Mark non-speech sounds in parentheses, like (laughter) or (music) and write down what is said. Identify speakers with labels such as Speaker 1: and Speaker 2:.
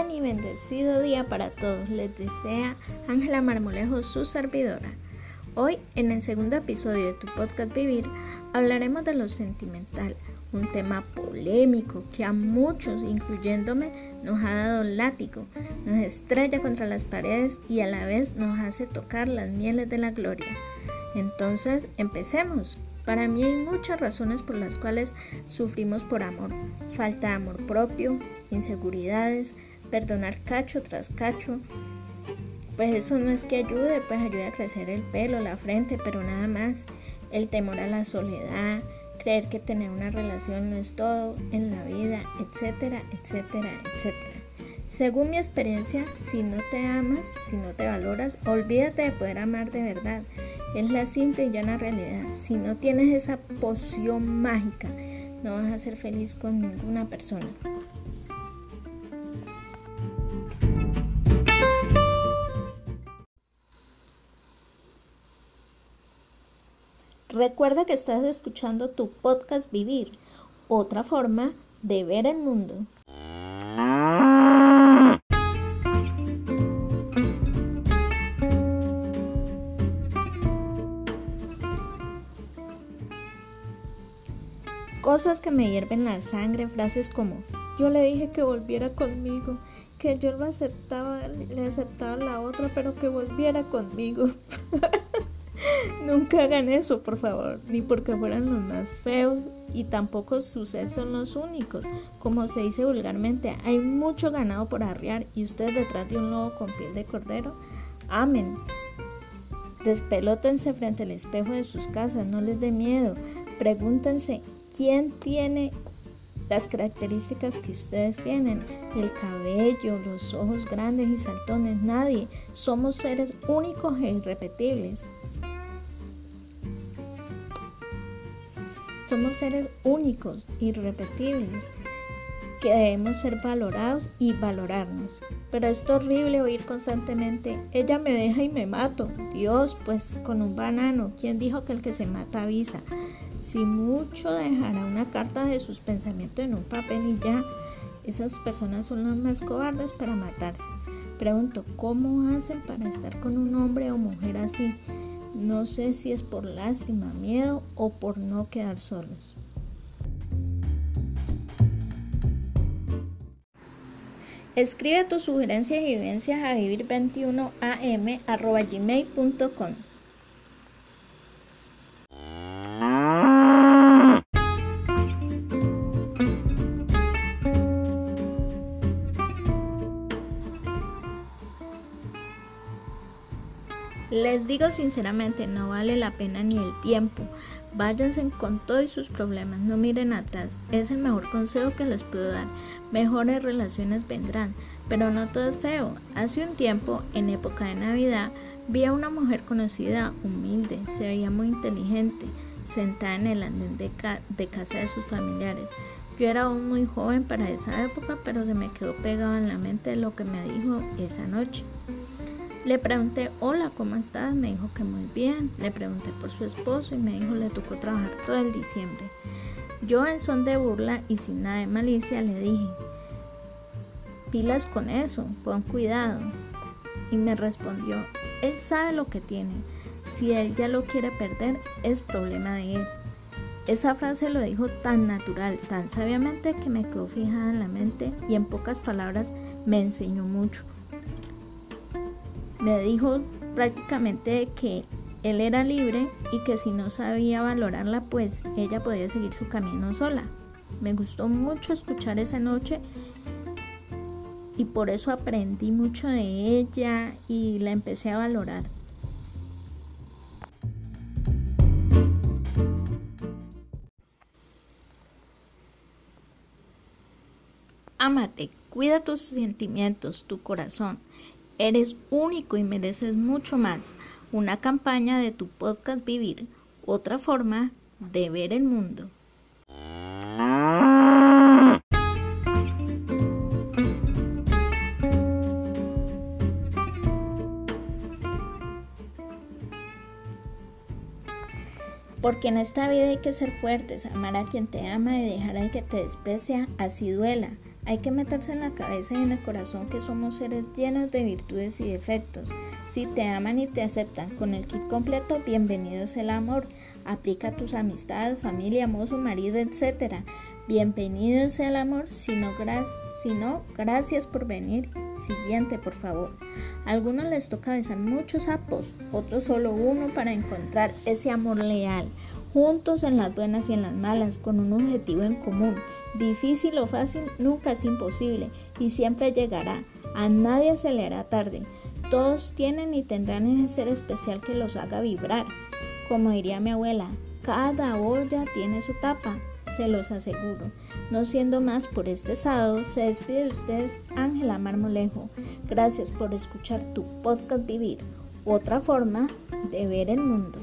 Speaker 1: Buen y bendecido día para todos. Les desea Ángela Marmolejo, su servidora. Hoy, en el segundo episodio de tu podcast Vivir, hablaremos de lo sentimental, un tema polémico que a muchos, incluyéndome, nos ha dado látigo, nos estrella contra las paredes y a la vez nos hace tocar las mieles de la gloria. Entonces, empecemos. Para mí hay muchas razones por las cuales sufrimos por amor. Falta de amor propio, inseguridades, perdonar cacho tras cacho. Pues eso no es que ayude, pues ayuda a crecer el pelo, la frente, pero nada más. El temor a la soledad, creer que tener una relación no es todo en la vida, etcétera, etcétera, etcétera. Según mi experiencia, si no te amas, si no te valoras, olvídate de poder amar de verdad. Es la simple y llana realidad. Si no tienes esa poción mágica, no vas a ser feliz con ninguna persona. Recuerda que estás escuchando tu podcast Vivir, otra forma de ver el mundo. Cosas que me hierven la sangre, frases como yo le dije que volviera conmigo, que yo lo aceptaba, le aceptaba la otra, pero que volviera conmigo. (laughs) (laughs) Nunca hagan eso, por favor, ni porque fueran los más feos y tampoco sucesos son los únicos. Como se dice vulgarmente, hay mucho ganado por arriar y ustedes detrás de un lobo con piel de cordero. Amén. Despelótense frente al espejo de sus casas, no les dé miedo. Pregúntense ¿Quién tiene las características que ustedes tienen? El cabello, los ojos grandes y saltones, nadie. Somos seres únicos e irrepetibles. Somos seres únicos, irrepetibles, que debemos ser valorados y valorarnos. Pero es horrible oír constantemente, ella me deja y me mato. Dios, pues con un banano, ¿quién dijo que el que se mata avisa? Si mucho dejará una carta de sus pensamientos en un papel y ya, esas personas son las más cobardes para matarse. Pregunto, ¿cómo hacen para estar con un hombre o mujer así? No sé si es por lástima, miedo o por no quedar solos. Escribe tus sugerencias y vivencias a vivir21am.gmail.com Les digo sinceramente, no vale la pena ni el tiempo. Váyanse con todos sus problemas, no miren atrás. Es el mejor consejo que les puedo dar. Mejores relaciones vendrán, pero no todo es feo. Hace un tiempo, en época de Navidad, vi a una mujer conocida, humilde, se veía muy inteligente, sentada en el andén de, de casa de sus familiares. Yo era aún muy joven para esa época, pero se me quedó pegado en la mente lo que me dijo esa noche. Le pregunté, hola, ¿cómo estás? Me dijo que muy bien. Le pregunté por su esposo y me dijo, le tocó trabajar todo el diciembre. Yo en son de burla y sin nada de malicia le dije, pilas con eso, pon cuidado. Y me respondió, él sabe lo que tiene. Si él ya lo quiere perder, es problema de él. Esa frase lo dijo tan natural, tan sabiamente que me quedó fijada en la mente y en pocas palabras me enseñó mucho me dijo prácticamente que él era libre y que si no sabía valorarla, pues ella podía seguir su camino sola. Me gustó mucho escuchar esa noche y por eso aprendí mucho de ella y la empecé a valorar. Amate, cuida tus sentimientos, tu corazón. Eres único y mereces mucho más. Una campaña de tu podcast Vivir, otra forma de ver el mundo. Porque en esta vida hay que ser fuertes, amar a quien te ama y dejar al que te desprecia, así duela. Hay que meterse en la cabeza y en el corazón que somos seres llenos de virtudes y defectos. Si te aman y te aceptan con el kit completo, bienvenido es el amor. Aplica tus amistades, familia, mozo, marido, etc. Bienvenido sea el amor, si no, si no, gracias por venir. Siguiente, por favor. A algunos les toca besar muchos sapos, otros solo uno para encontrar ese amor leal, juntos en las buenas y en las malas, con un objetivo en común. Difícil o fácil nunca es imposible y siempre llegará. A nadie se le hará tarde. Todos tienen y tendrán ese ser especial que los haga vibrar. Como diría mi abuela, cada olla tiene su tapa se los aseguro. No siendo más por este sábado, se despide de ustedes Ángela Marmolejo. Gracias por escuchar tu podcast Vivir, otra forma de ver el mundo.